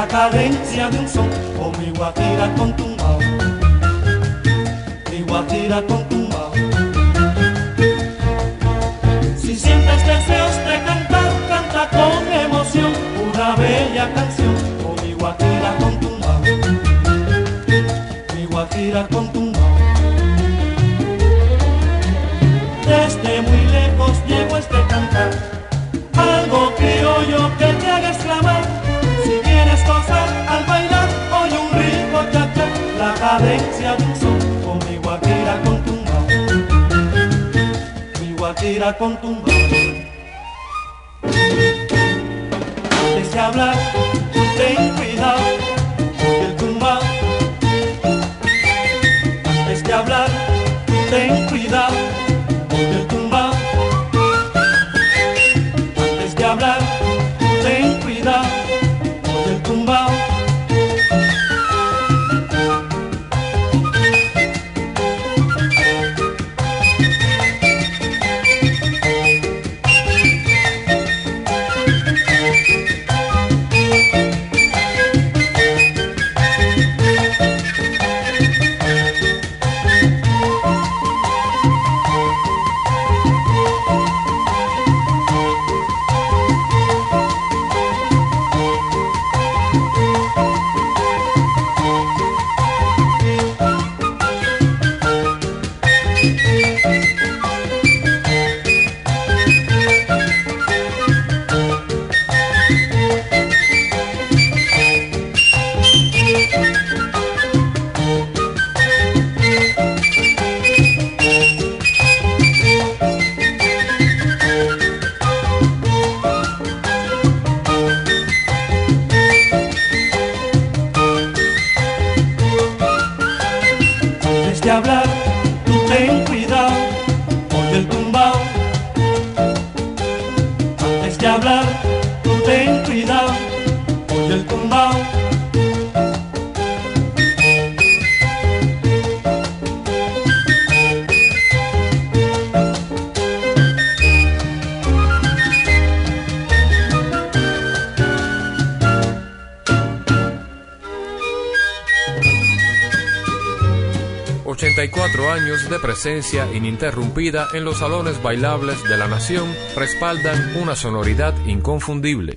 La cadencia de un son, o mi guajira con tumbao, mi guajira con tumbao. Si sientes deseos de cantar, canta con emoción, una bella canción, cadencia de un son, con mi guajira con tumbao, mi guajira con tumbao. Antes de hablar, ten cuidado, el tumbao. Antes de hablar, ten cuidado, de presencia ininterrumpida en los salones bailables de la nación respaldan una sonoridad inconfundible.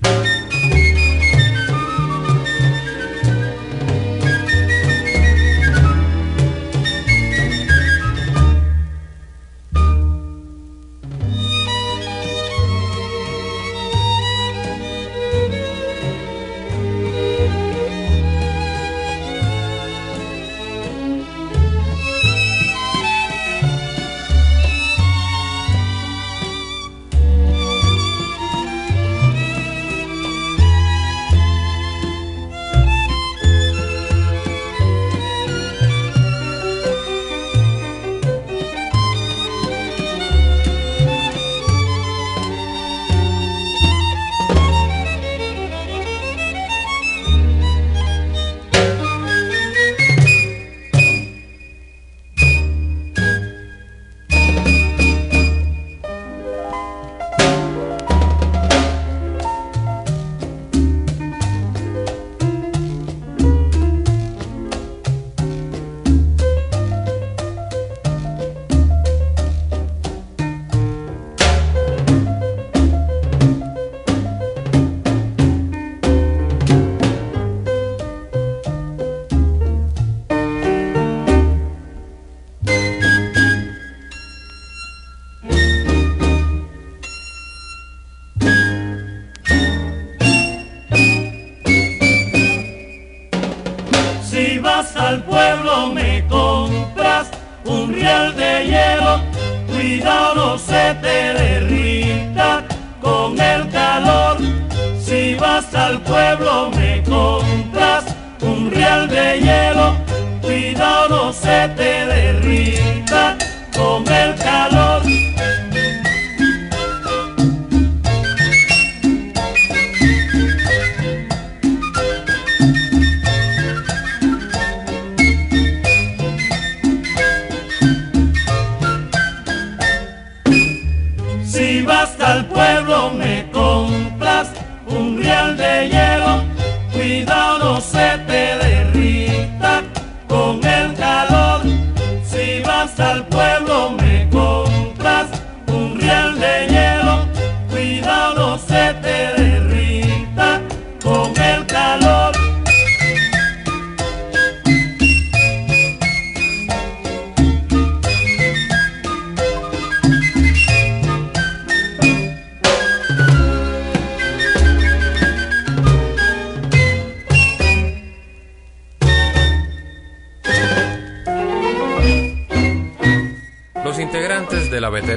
hasta el pueblo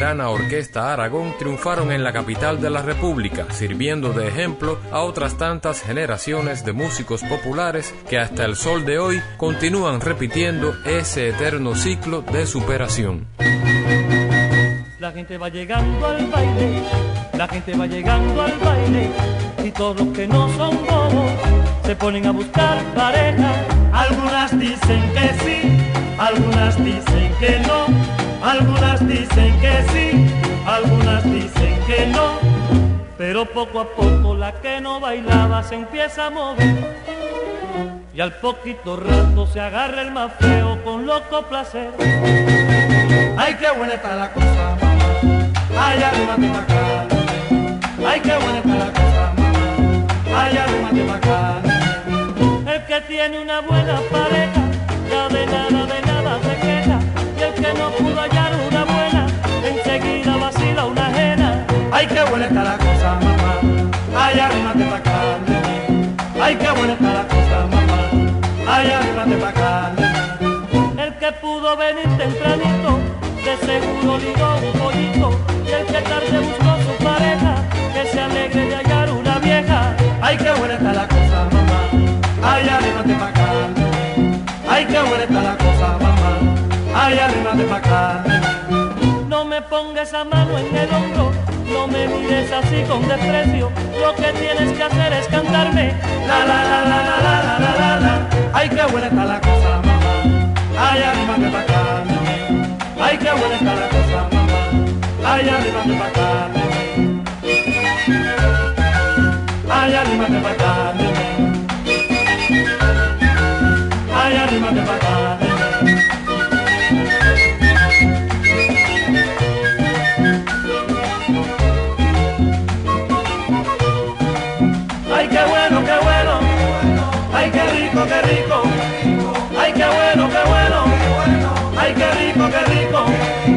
veterana Orquesta Aragón triunfaron en la capital de la República, sirviendo de ejemplo a otras tantas generaciones de músicos populares que hasta el sol de hoy continúan repitiendo ese eterno ciclo de superación. La gente va llegando al baile, la gente va llegando al baile y todos los que no son bobos se ponen a buscar pareja. Algunas dicen que sí, algunas dicen que no, algunas dicen que sí, algunas dicen que no. Pero poco a poco la que no bailaba se empieza a mover y al poquito rato se agarra el más feo con loco placer. Ay, qué buena está la cosa, mamá. Ay, arrímate pa' acá. Ay, qué buena está la cosa, mamá. Ay, arrímate pa' acá. El que tiene una buena pareja, ya de nada, de nada se queja. Que no pudo hallar una buena, enseguida vacila una ajena. Ay, qué buena está la cosa, mamá. Ay, arrímate pa' acá. Ay, qué buena está la cosa, mamá. Ay, arrímate pa' acá. El que pudo venir tempranito, de seguro ligó un pollito. Y el que tarde buscó esa mano en el hombro, no me mires así con desprecio. Lo que tienes que hacer es cantarme. La la la la la la la la la. Ay, qué buena está la cosa, mamá. Ay, arrímate pa' acá. Ay, qué buena está la cosa, mamá. Ay, arrímate pa' acá. Ay, arrímate pa' acá. Ay, arrímate pa'. Rico, qué rico. Ay, qué bueno, qué bueno. Ay, qué rico, qué rico.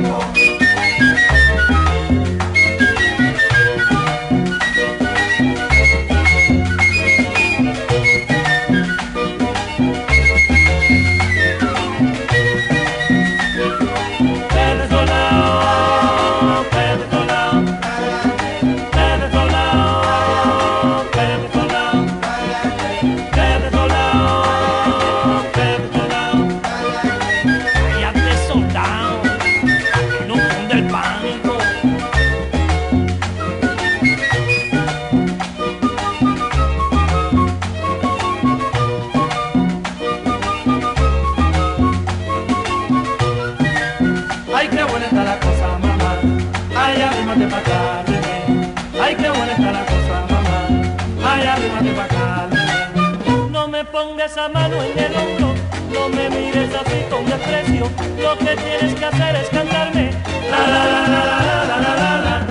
Pongas esa mano en el hombro, no me mires así con desprecio. Lo que tienes que hacer es cantarme. La la la la la la la la la.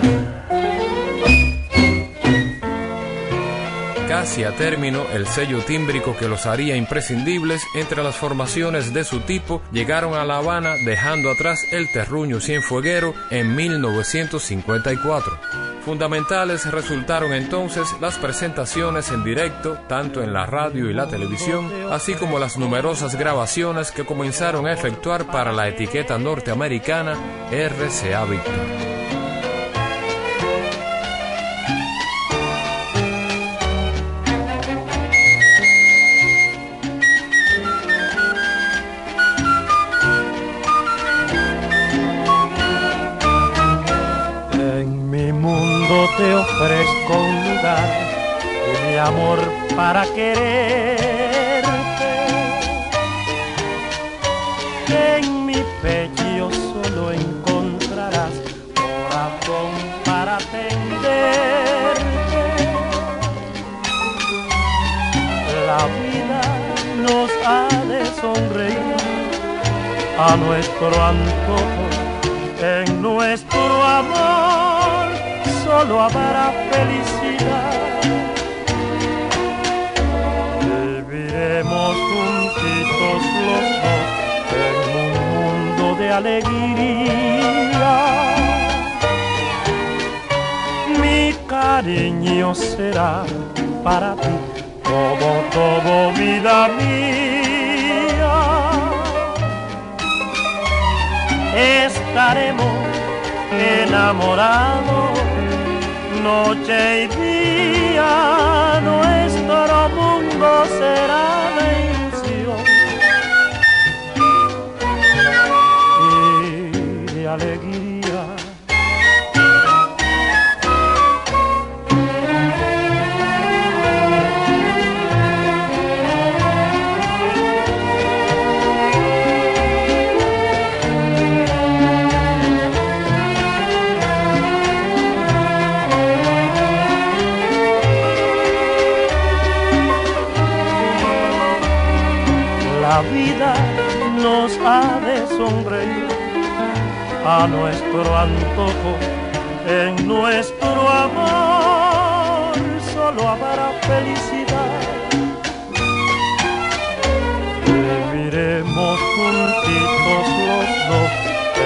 Casi a término, el sello tímbrico que los haría imprescindibles entre las formaciones de su tipo llegaron a La Habana dejando atrás el terruño cienfueguero en 1954. Fundamentales resultaron entonces las presentaciones en directo, tanto en la radio y la televisión, así como las numerosas grabaciones que comenzaron a efectuar para la etiqueta norteamericana RCA Victor. Para quererte. En mi pecho solo encontrarás corazón para atenderte. La vida nos ha de sonreír a nuestro antojo, en nuestro amor solo habrá felicidad. Alegría. Mi cariño será para ti todo, todo vida mía. Estaremos enamorados noche y día, nuestro mundo será a nuestro antojo, en nuestro amor solo habrá felicidad. Viviremos juntitos los dos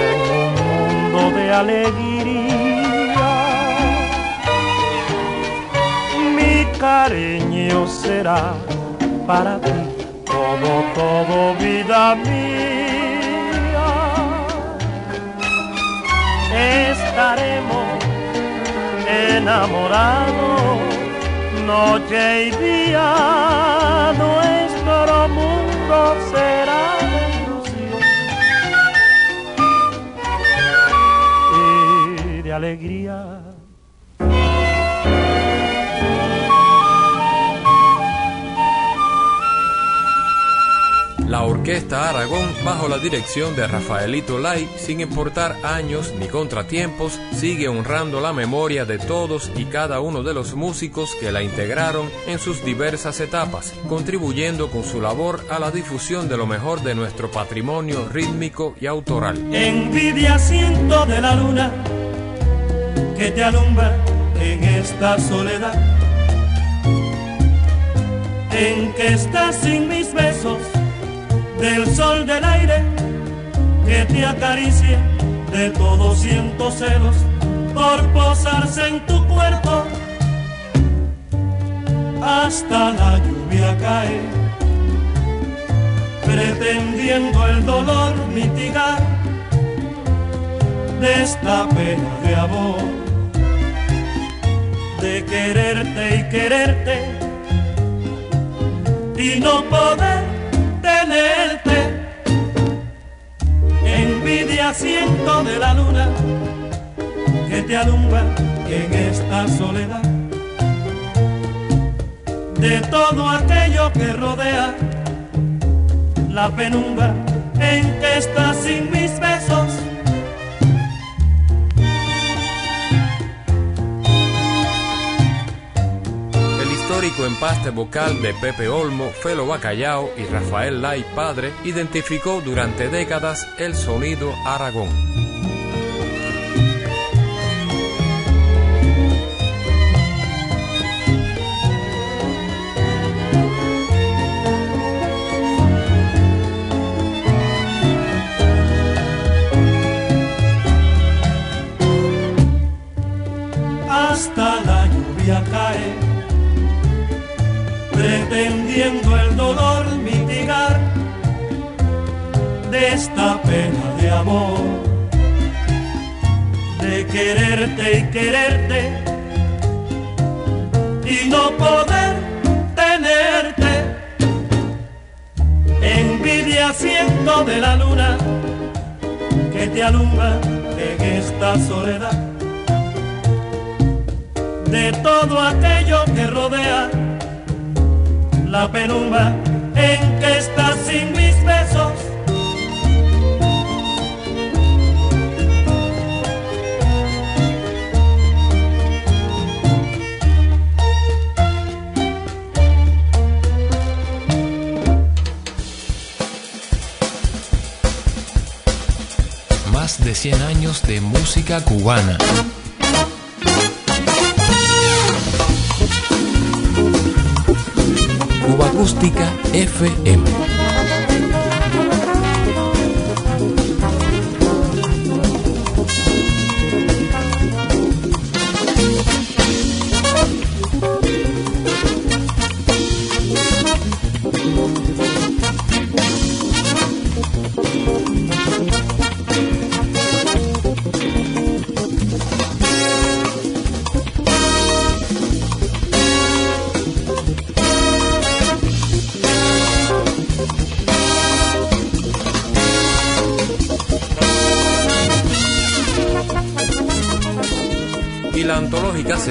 en un mundo de alegría. Mi cariño será para ti todo, todo vida mía. Estaremos enamorados noche y día, nuestro mundo será de ilusión y de alegría. La Orquesta Aragón, bajo la dirección de Rafaelito Lai, sin importar años ni contratiempos, sigue honrando la memoria de todos y cada uno de los músicos que la integraron en sus diversas etapas, contribuyendo con su labor a la difusión de lo mejor de nuestro patrimonio rítmico y autoral. Envidia siento de la luna que te alumbra en esta soledad, en que estás sin mis besos del sol del aire que te acaricia, de todo siento celos por posarse en tu cuerpo. Hasta la lluvia cae, pretendiendo el dolor mitigar de esta pena de amor, de quererte y quererte y no poder tenerte. Envidia siento de la luna que te alumbra en esta soledad. De todo aquello que rodea la penumbra en que estás sin mis besos. Histórico empaste vocal de Pepe Olmo, Felo Bacallao y Rafael Lai padre identificó durante décadas el sonido Aragón. Hasta la lluvia cae pretendiendo el dolor mitigar de esta pena de amor, de quererte y quererte y no poder tenerte. Envidia siento de la luna que te alumbra en esta soledad de todo aquello que rodea la penumbra en que estás sin mis besos. Más de 100 años de música cubana. Acústica FM.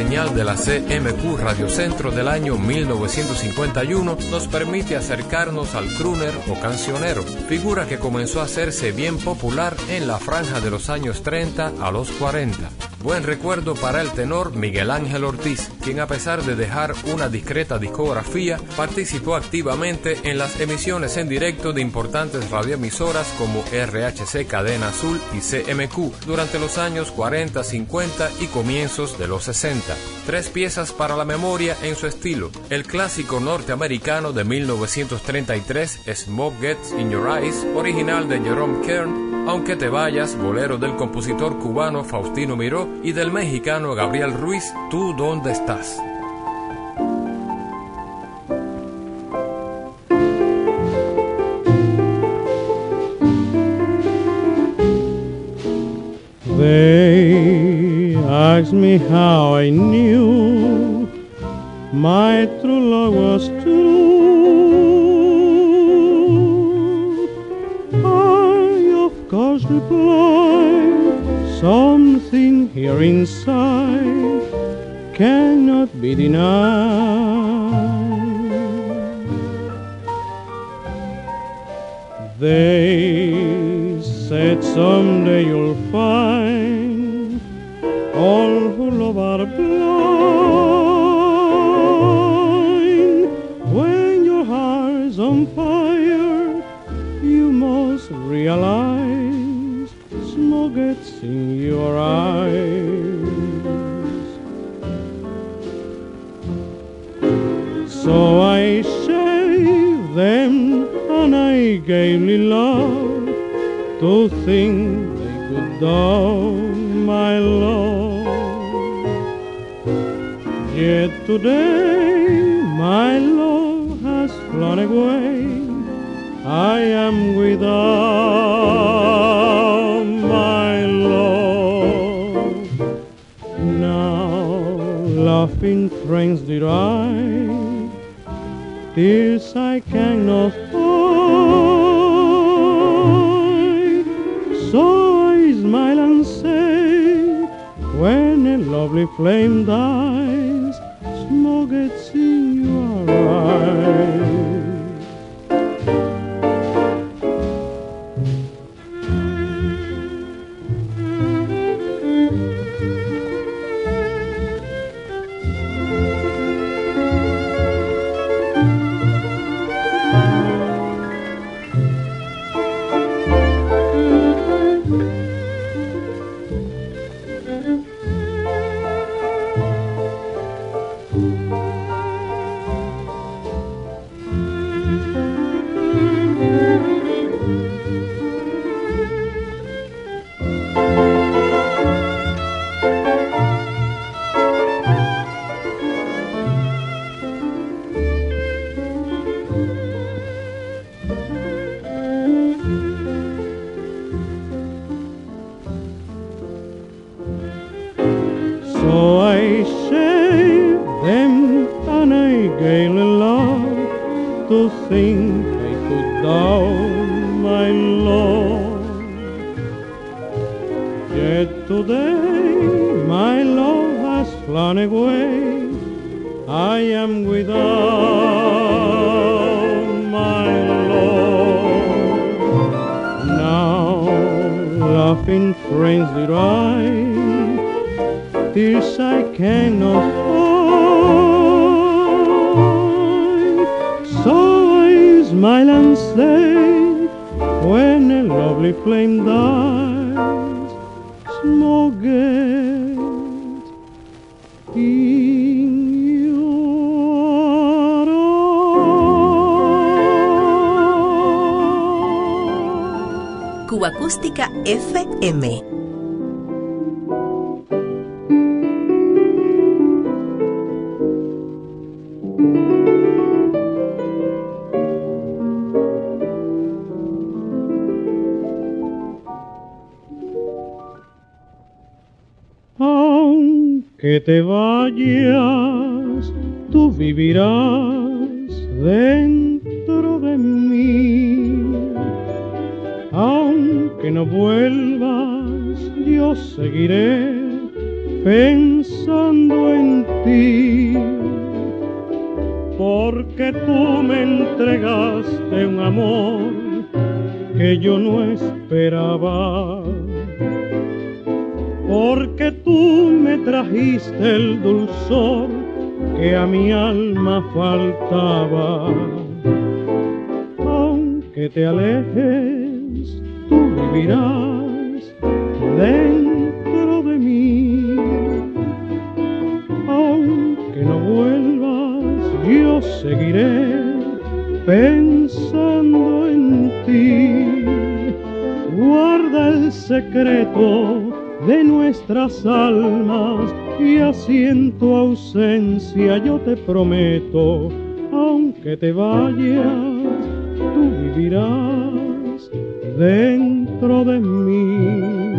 Señal de la CMQ Radio Centro del año 1951 nos permite acercarnos al crooner o cancionero, figura que comenzó a hacerse bien popular en la franja de los años 30 a los 40. Buen recuerdo para el tenor Miguel Ángel Ortiz, quien a pesar de dejar una discreta discografía, participó activamente en las emisiones en directo de importantes radioemisoras como RHC Cadena Azul y CMQ durante los años 40, 50 y comienzos de los 60. Tres piezas para la memoria en su estilo. El clásico norteamericano de 1933, Smoke Gets in Your Eyes, original de Jerome Kern, aunque te vayas, bolero del compositor cubano Faustino Miró y del mexicano Gabriel Ruiz, ¿Tú dónde estás? They asked me how I knew my true love was true. I, of course, replied, something here inside cannot be denied. They said someday you'll find all who love are blind. In your eyes. So I shaved them and I gaily love to think they could down my love. Yet today my love has flown away. I am without laughing friends did I, tears I cannot hide. So I smile and say, when a lovely flame dies, laughing friends did I, tears I cannot find. So I smile and say, when a lovely flame dies, smoke Acústica FM. Aunque te vayas, tú vivirás dentro vuelvas, yo seguiré almas y así en tu ausencia yo te prometo, aunque te vayas, tú vivirás dentro de mí.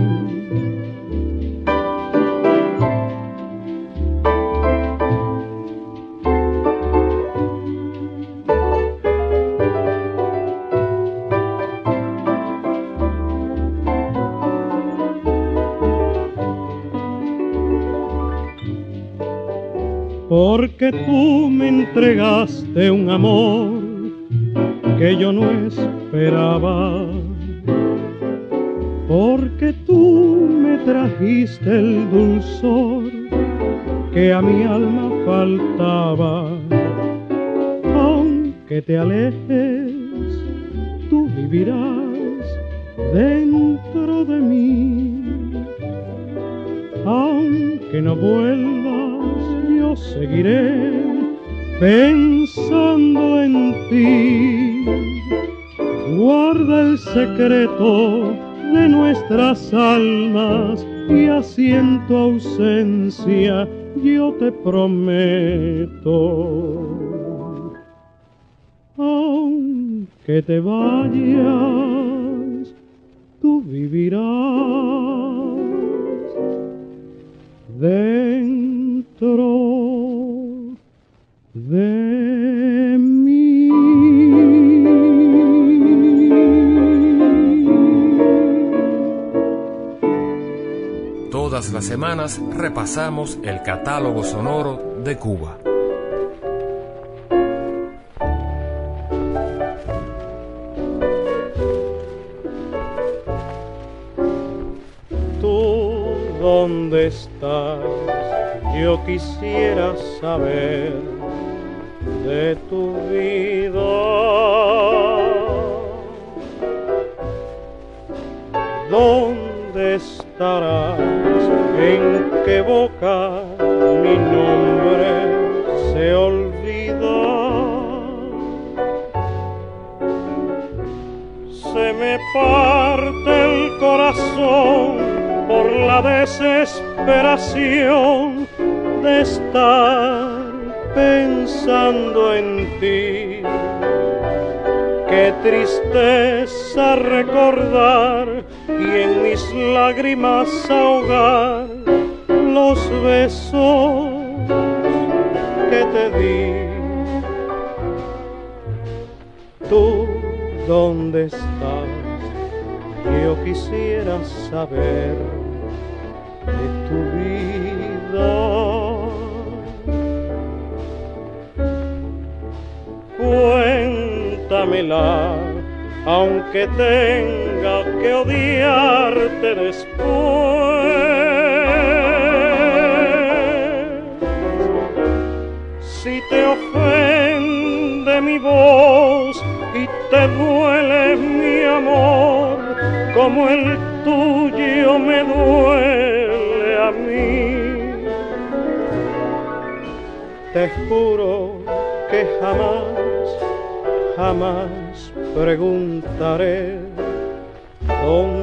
Porque tú me entregaste un amor que yo no esperaba, porque tú me trajiste el dulzor que a mi alma faltaba, aunque te alejes, tú vivirás dentro de mí, aunque no vuelvas seguiré pensando en ti. Guarda el secreto de nuestras almas y así en tu ausencia yo te prometo. Aunque te vayas, tú vivirás dentro de mí. Todas las semanas repasamos el catálogo sonoro de Cuba. ¿Tú dónde estás? Yo quisiera saber de tu vida. ¿Dónde estarás? ¿En qué boca mi nombre se olvida? Se me parte el corazón por la desesperación de estar pensando en ti. Qué tristeza recordar y en mis lágrimas ahogar los besos que te di. ¿Tú dónde estás? Yo quisiera saber de tu aunque tenga que odiarte después. Si te ofende mi voz y te duele mi amor, como el tuyo me duele a mí. Te juro que jamás, jamás preguntaré dónde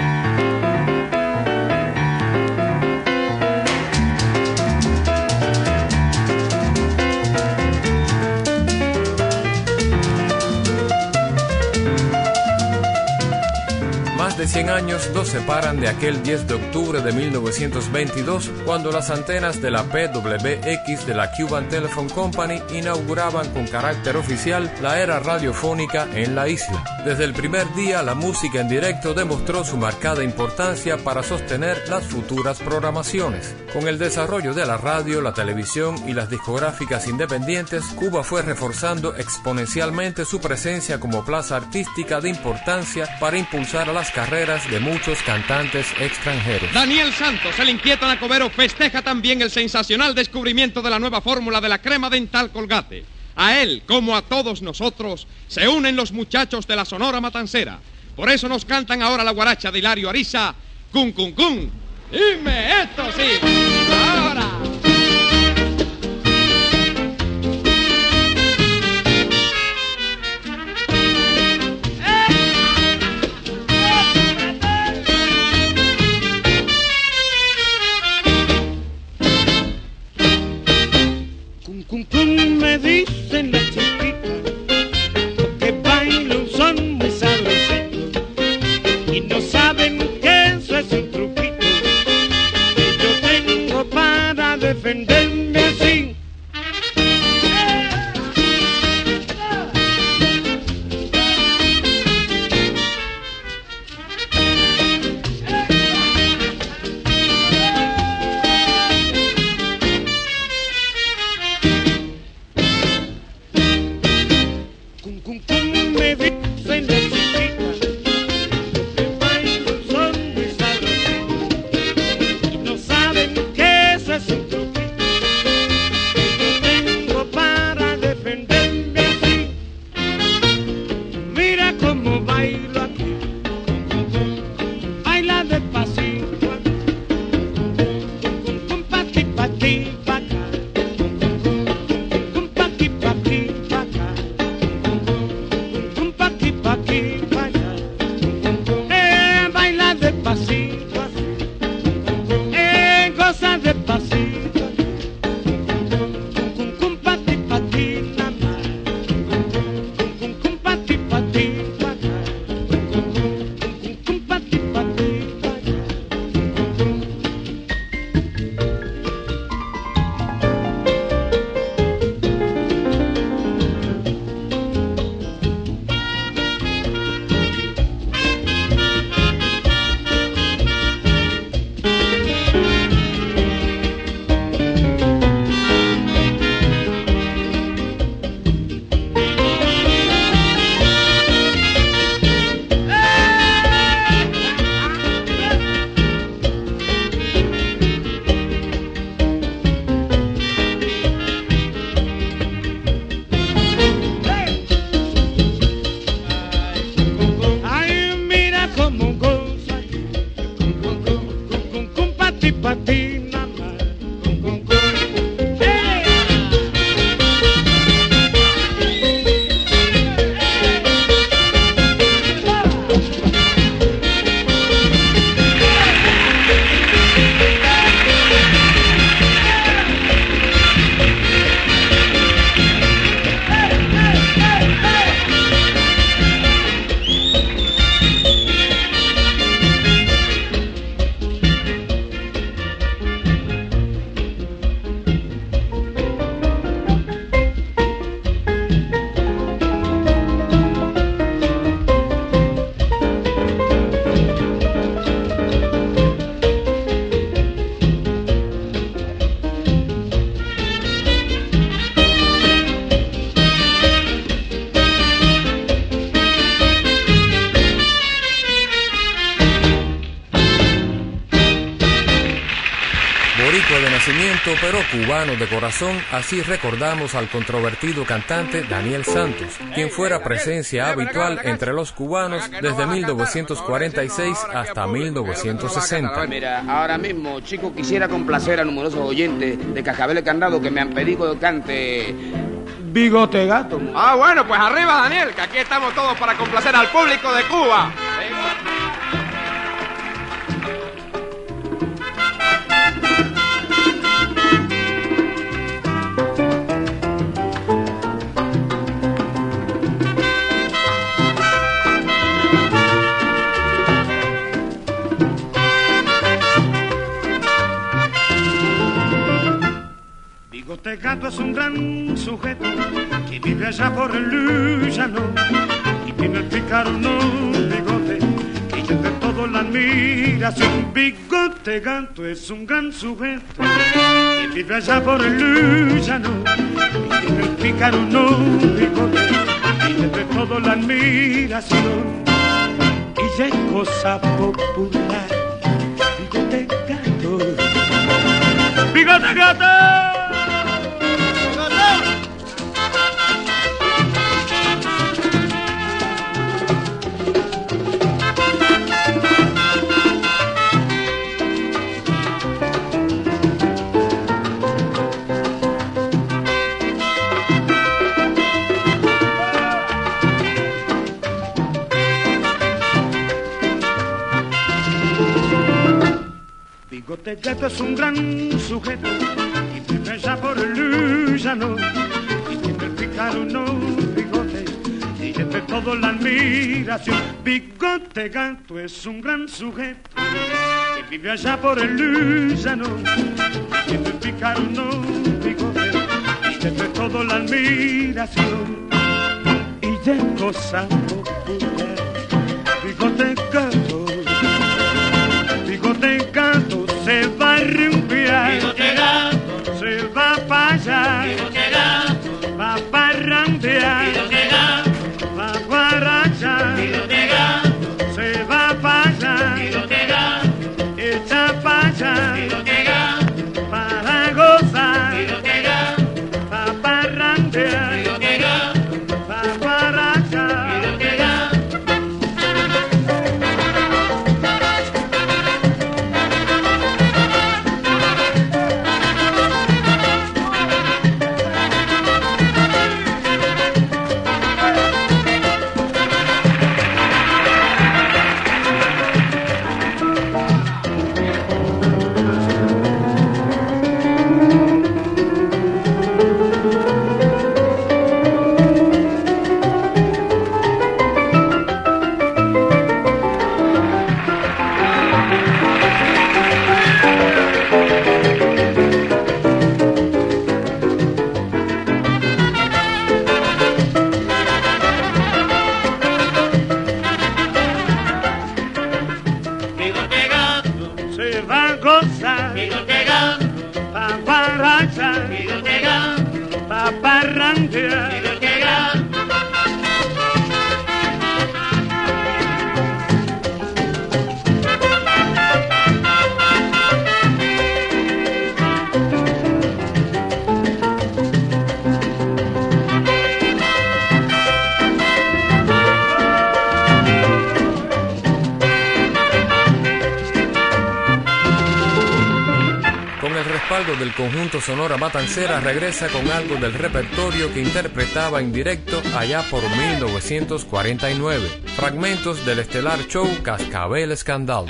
De 100 años nos separan de aquel 10 de octubre de 1922, cuando las antenas de la PWX de la Cuban Telephone Company inauguraban con carácter oficial la era radiofónica en la isla. Desde el primer día, la música en directo demostró su marcada importancia para sostener las futuras programaciones. Con el desarrollo de la radio, la televisión y las discográficas independientes, Cuba fue reforzando exponencialmente su presencia como plaza artística de importancia para impulsar las carreras de muchos cantantes extranjeros. Daniel Santos, el inquieto Nacobero, festeja también el sensacional descubrimiento de la nueva fórmula de la crema dental Colgate. A él, como a todos nosotros, se unen los muchachos de la Sonora Matancera. Por eso nos cantan ahora la guaracha de Hilario Ariza, Cun Cun Cun. Dime esto sí. Ahora. in the de corazón, así recordamos al controvertido cantante Daniel Santos, quien fuera presencia habitual entre los cubanos desde 1946 hasta 1960. Mira, ahora mismo, chicos, quisiera complacer a numerosos oyentes de Cascabel Candado que me han pedido que cante Bigote Gato. Ah, bueno, pues arriba, Daniel, que aquí estamos todos para complacer al público de Cuba. Es un gran sujeto que vive allá por el Lujano y tiene el pícaro no bigote que yo de todo la admiración. Bigote Gato es un gran sujeto que vive allá por el Lujano y tiene el pícaro no bigote que de todo la admiración. Y es cosa popular. Bigote Gato. Bigote Gato. Bigote Gato es un gran sujeto y vive allá por el Lujano y tiene el pícaro no bigote y entre todo la admiración. Bigote Gato es un gran sujeto que vive allá por el Lujano y tiene el pícaro no bigote y entre todo la admiración. Y ya es cosa popular, bigote gato Matancera regresa con algo del repertorio que interpretaba en directo allá por 1949. Fragmentos del estelar show Cascabel Escandal.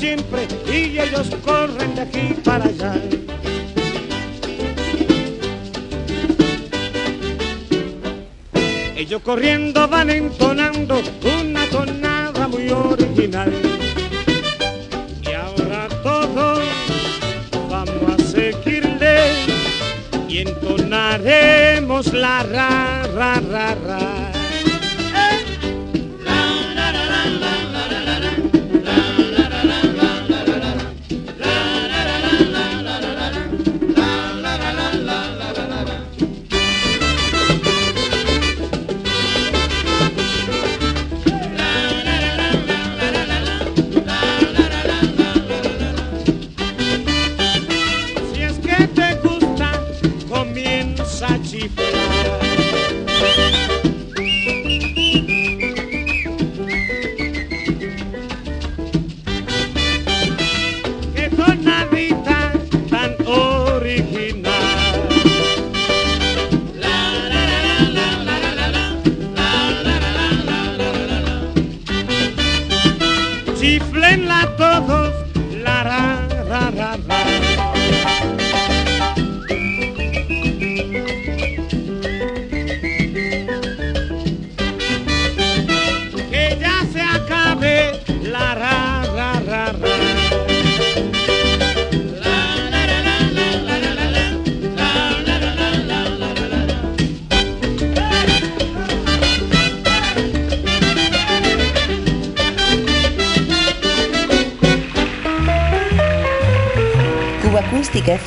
Siempre y ellos corren de aquí para allá. Ellos corriendo van entonando una tonada muy original. Y ahora todos vamos a seguirle y entonaremos la ra ra ra ra.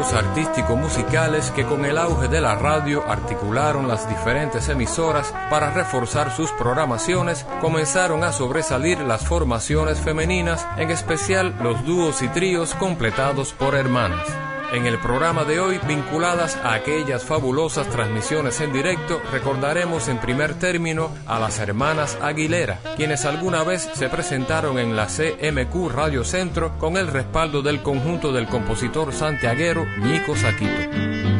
Artístico-musicales que con el auge de la radio articularon las diferentes emisoras para reforzar sus programaciones, comenzaron a sobresalir las formaciones femeninas, en especial los dúos y tríos completados por hermanas. En el programa de hoy, vinculadas a aquellas fabulosas transmisiones en directo, recordaremos en primer término a las hermanas Aguilera, quienes alguna vez se presentaron en la CMQ Radio Centro con el respaldo del conjunto del compositor santiaguero Nico Saquito.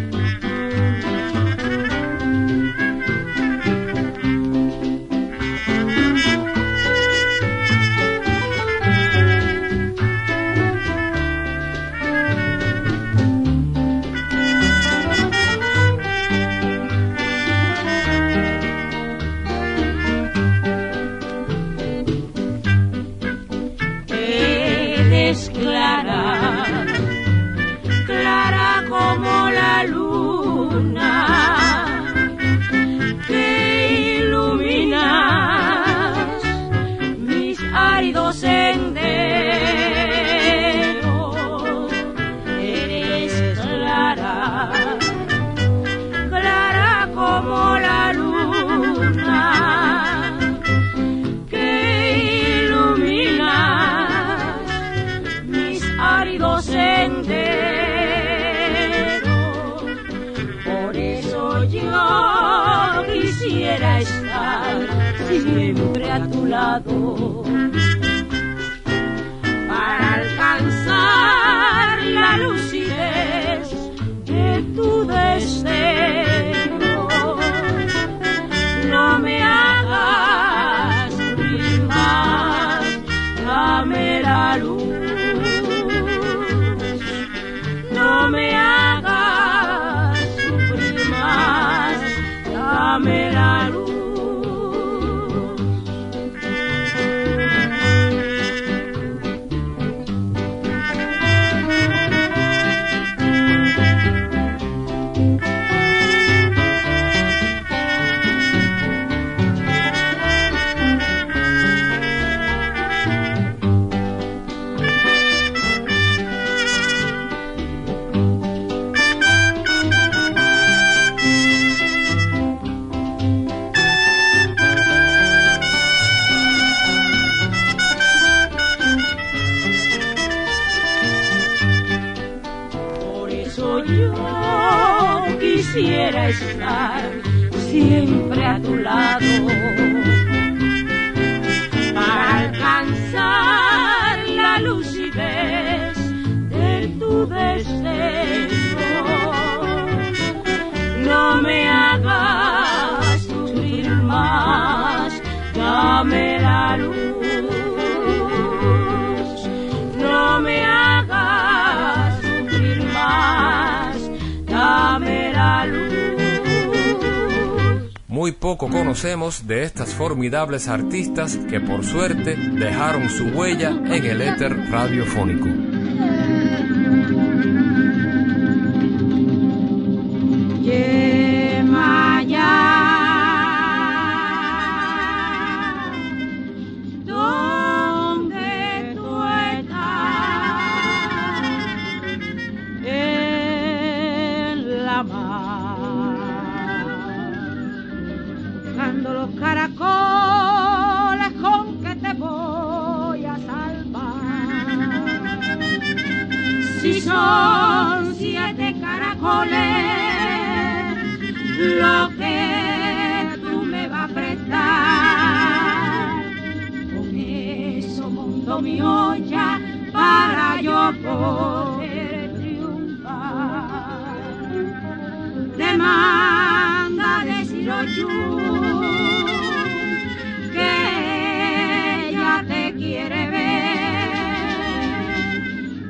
conocemos de estas formidables artistas que por suerte dejaron su huella en el éter radiofónico. lo que tú me vas a prestar. Con eso monto mi olla para yo poder triunfar. Demanda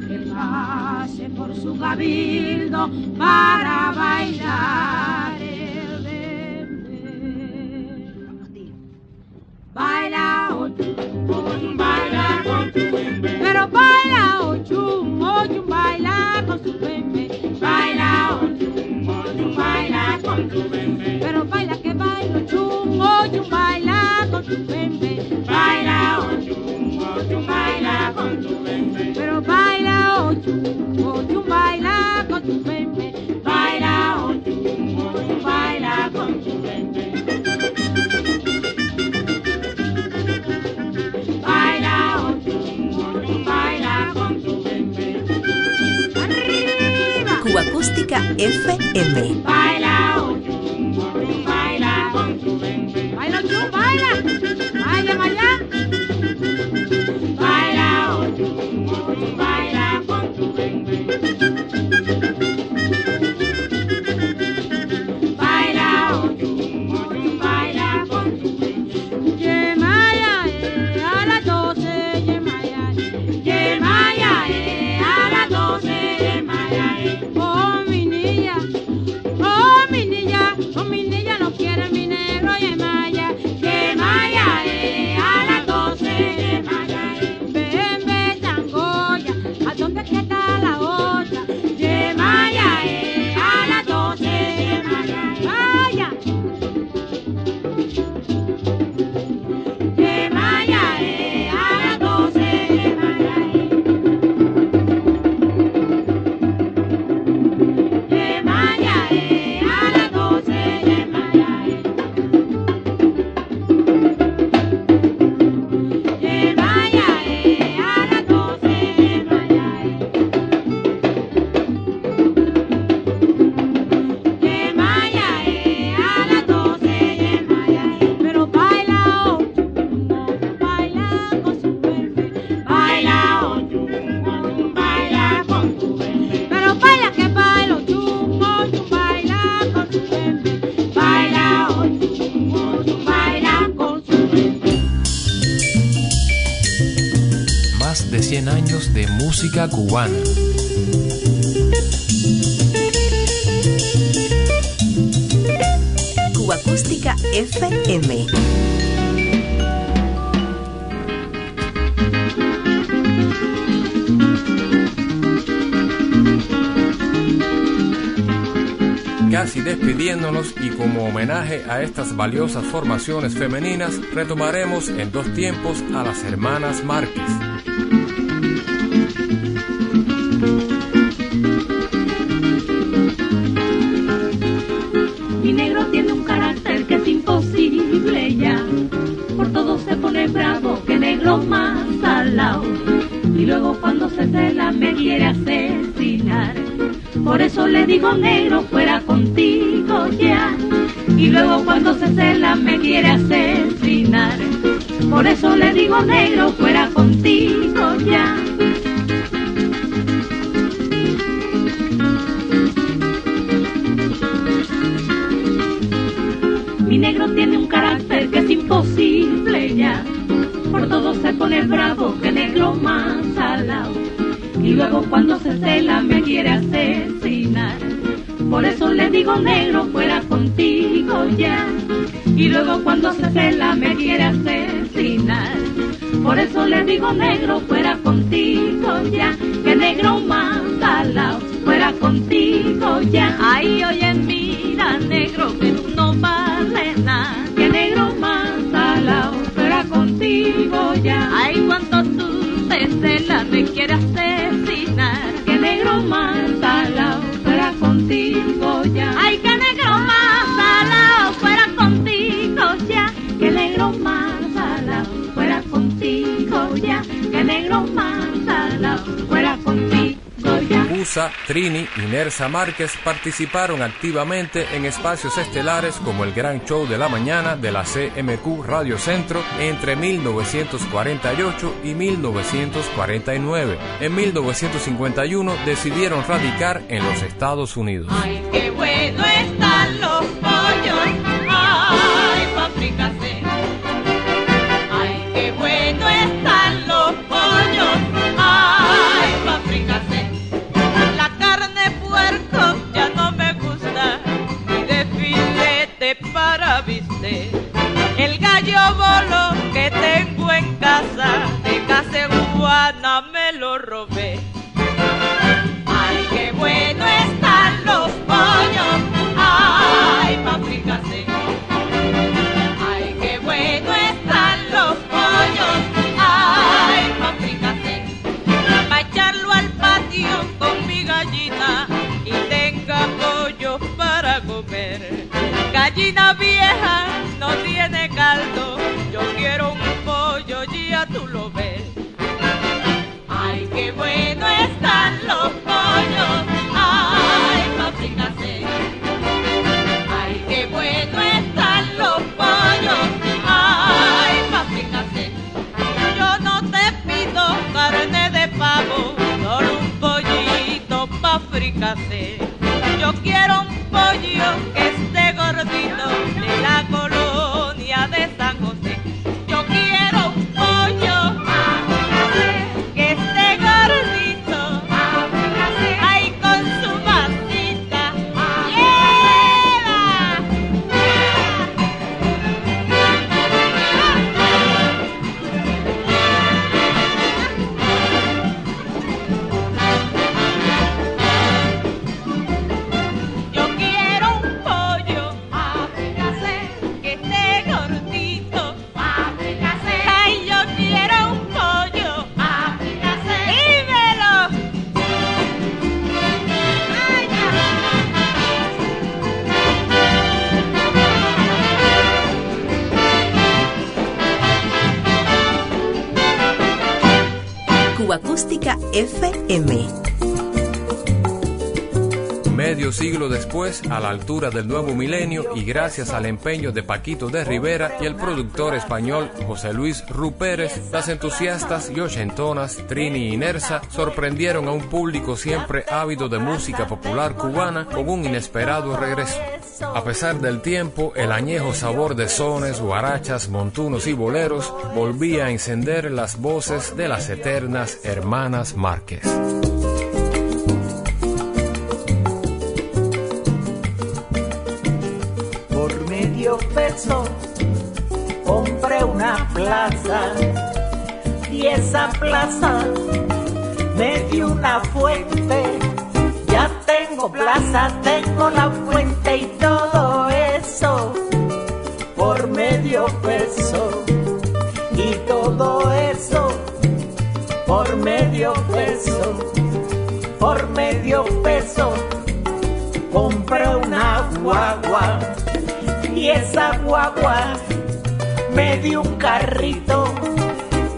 que pase por su cabildo para música cubana. Cuba Acústica FM. Casi despidiéndonos y como homenaje a estas valiosas formaciones femeninas, retomaremos en dos tiempos a las hermanas Márquez. Por eso le digo negro, fuera contigo ya. Y luego cuando se cela me quiere asesinar. Por eso le digo negro, fuera contigo ya. Mi negro tiene un carácter que es imposible ya. Por todo se pone bravo, que negro más salado. Y luego cuando se cela me quiere asesinar. Por eso le digo negro, fuera contigo ya. Y luego cuando se cela me quiere asesinar. Por eso le digo negro, fuera contigo ya. Que negro más fuera contigo ya. Ay, oye, mira, negro, que Trini y Nersa Márquez participaron activamente en espacios estelares como el Gran Show de la Mañana de la CMQ Radio Centro entre 1948 y 1949. En 1951 decidieron radicar en los Estados Unidos. Que tengo en casa de Caseguana me lo robé. Ay, qué bueno están los pollos. Ay, pa' fricassé. Ay, qué bueno están los pollos. Ay, pa' fricassé. Pa' echarlo al patio con mi gallina y tenga pollo para comer. Gallina vieja tú lo ves. Ay, qué bueno están los pollos. Ay, pa' fricassé. Ay, qué bueno están los pollos. Ay, pa' fricassé. Yo no te pido carne de pavo, solo un pollito pa' fricassé. Yo quiero un pollo que FM. Medio siglo después, a la altura del nuevo milenio y gracias al empeño de Paquito de Rivera y el productor español José Luis Ru Pérez, las entusiastas y ochentonas Trini y Nersa sorprendieron a un público siempre ávido de música popular cubana con un inesperado regreso. A pesar del tiempo, el añejo sabor de sones, guarachas, montunos y boleros volvía a encender las voces de las eternas hermanas Márquez. por medio peso compré una plaza y esa plaza me dio una fuente. Tengo plaza, tengo la fuente y todo eso por medio peso. Y todo eso por medio peso, por medio peso. Compré una guagua y esa guagua me dio un carrito.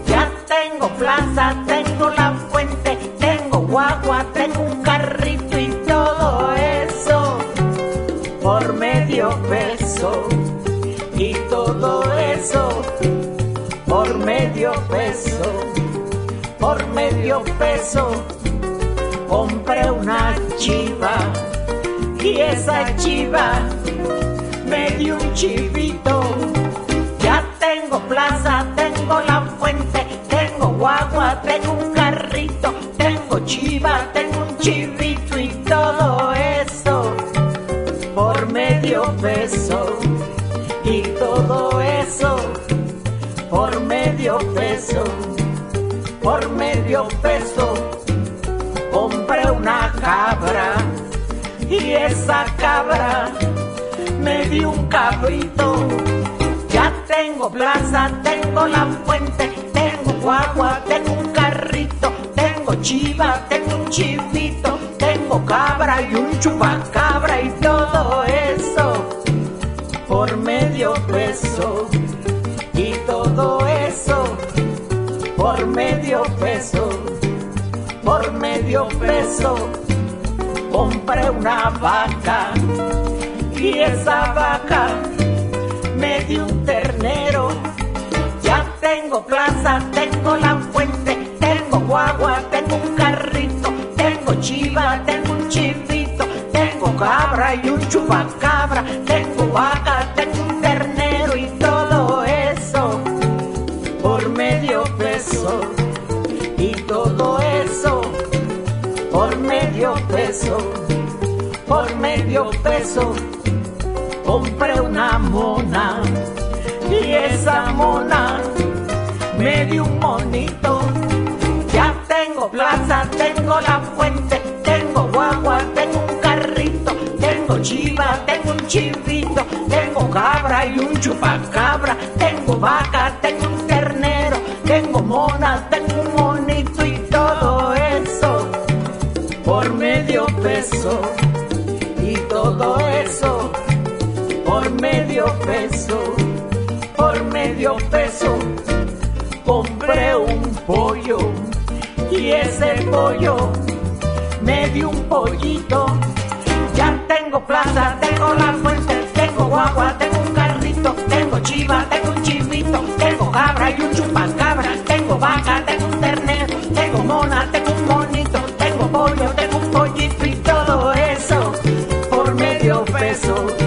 Ya tengo plaza, tengo la fuente, tengo guagua, tengo un carrito peso y todo eso por medio peso, por medio peso compré una chiva y esa chiva me dio un chivito. Ya tengo plaza, tengo la fuente, tengo guagua, tengo un carrito, tengo chiva, tengo un chivito medio peso y todo eso por medio peso, por medio peso compré una cabra y esa cabra me dio un cabrito. Ya tengo plaza, tengo la fuente, tengo guagua, tengo un carrito, tengo chiva, tengo un chivito, tengo cabra y un chupacabra y todo eso por medio peso y todo eso por medio peso, por medio peso compré una vaca y esa vaca me dio un ternero. Ya tengo plaza, tengo la fuente, tengo guagua, tengo un carrito, tengo chiva, tengo cabra y un chupacabra, tengo vaca, tengo un ternero y todo eso por medio peso. Y todo eso por medio peso, por medio peso. Compré una mona y esa mona me dio un monito. Ya tengo plaza, tengo la fuente, tengo guagua, tengo chiva, tengo un chivito, tengo cabra y un chupacabra, tengo vaca, tengo un ternero, tengo mona, tengo un monito y todo eso por medio peso y todo eso por medio peso, por medio peso compré un pollo y ese pollo me dio un pollito. Ya tengo plaza, tengo la fuente, tengo guagua, tengo un carrito, tengo chiva, tengo un chivito, tengo cabra y un chupacabra, tengo vaca, tengo un ternero, tengo mona, tengo un monito, tengo pollo, tengo un pollito y todo eso por medio peso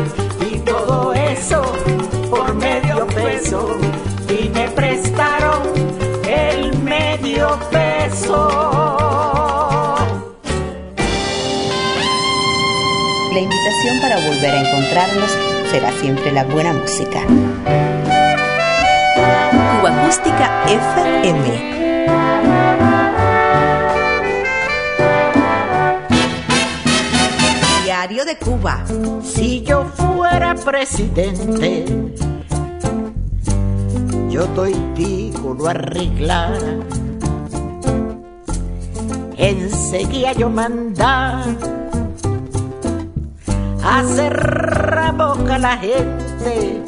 invitación para volver a encontrarnos será siempre la buena música. Cuba Acústica FM. Diario de Cuba. Si yo fuera presidente, yo digo lo arreglara. Enseguida yo mandar hacer la boca a la gente.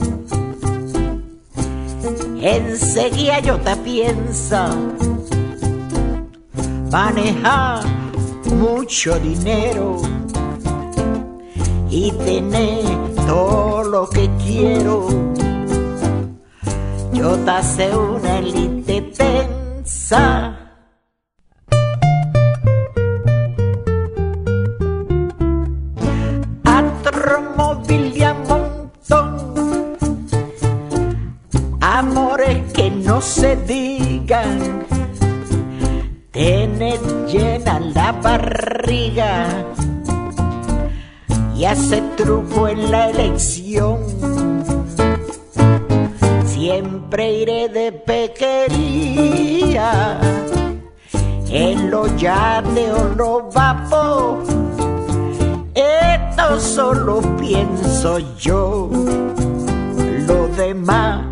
Enseguida yo te piensa manejar mucho dinero y tener todo lo que quiero. Yo te hace una elite tensa. Y hace truco en la elección. Siempre iré de pequería en los yates o los vapor. Esto solo pienso yo, lo demás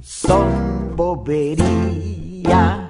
son boberías.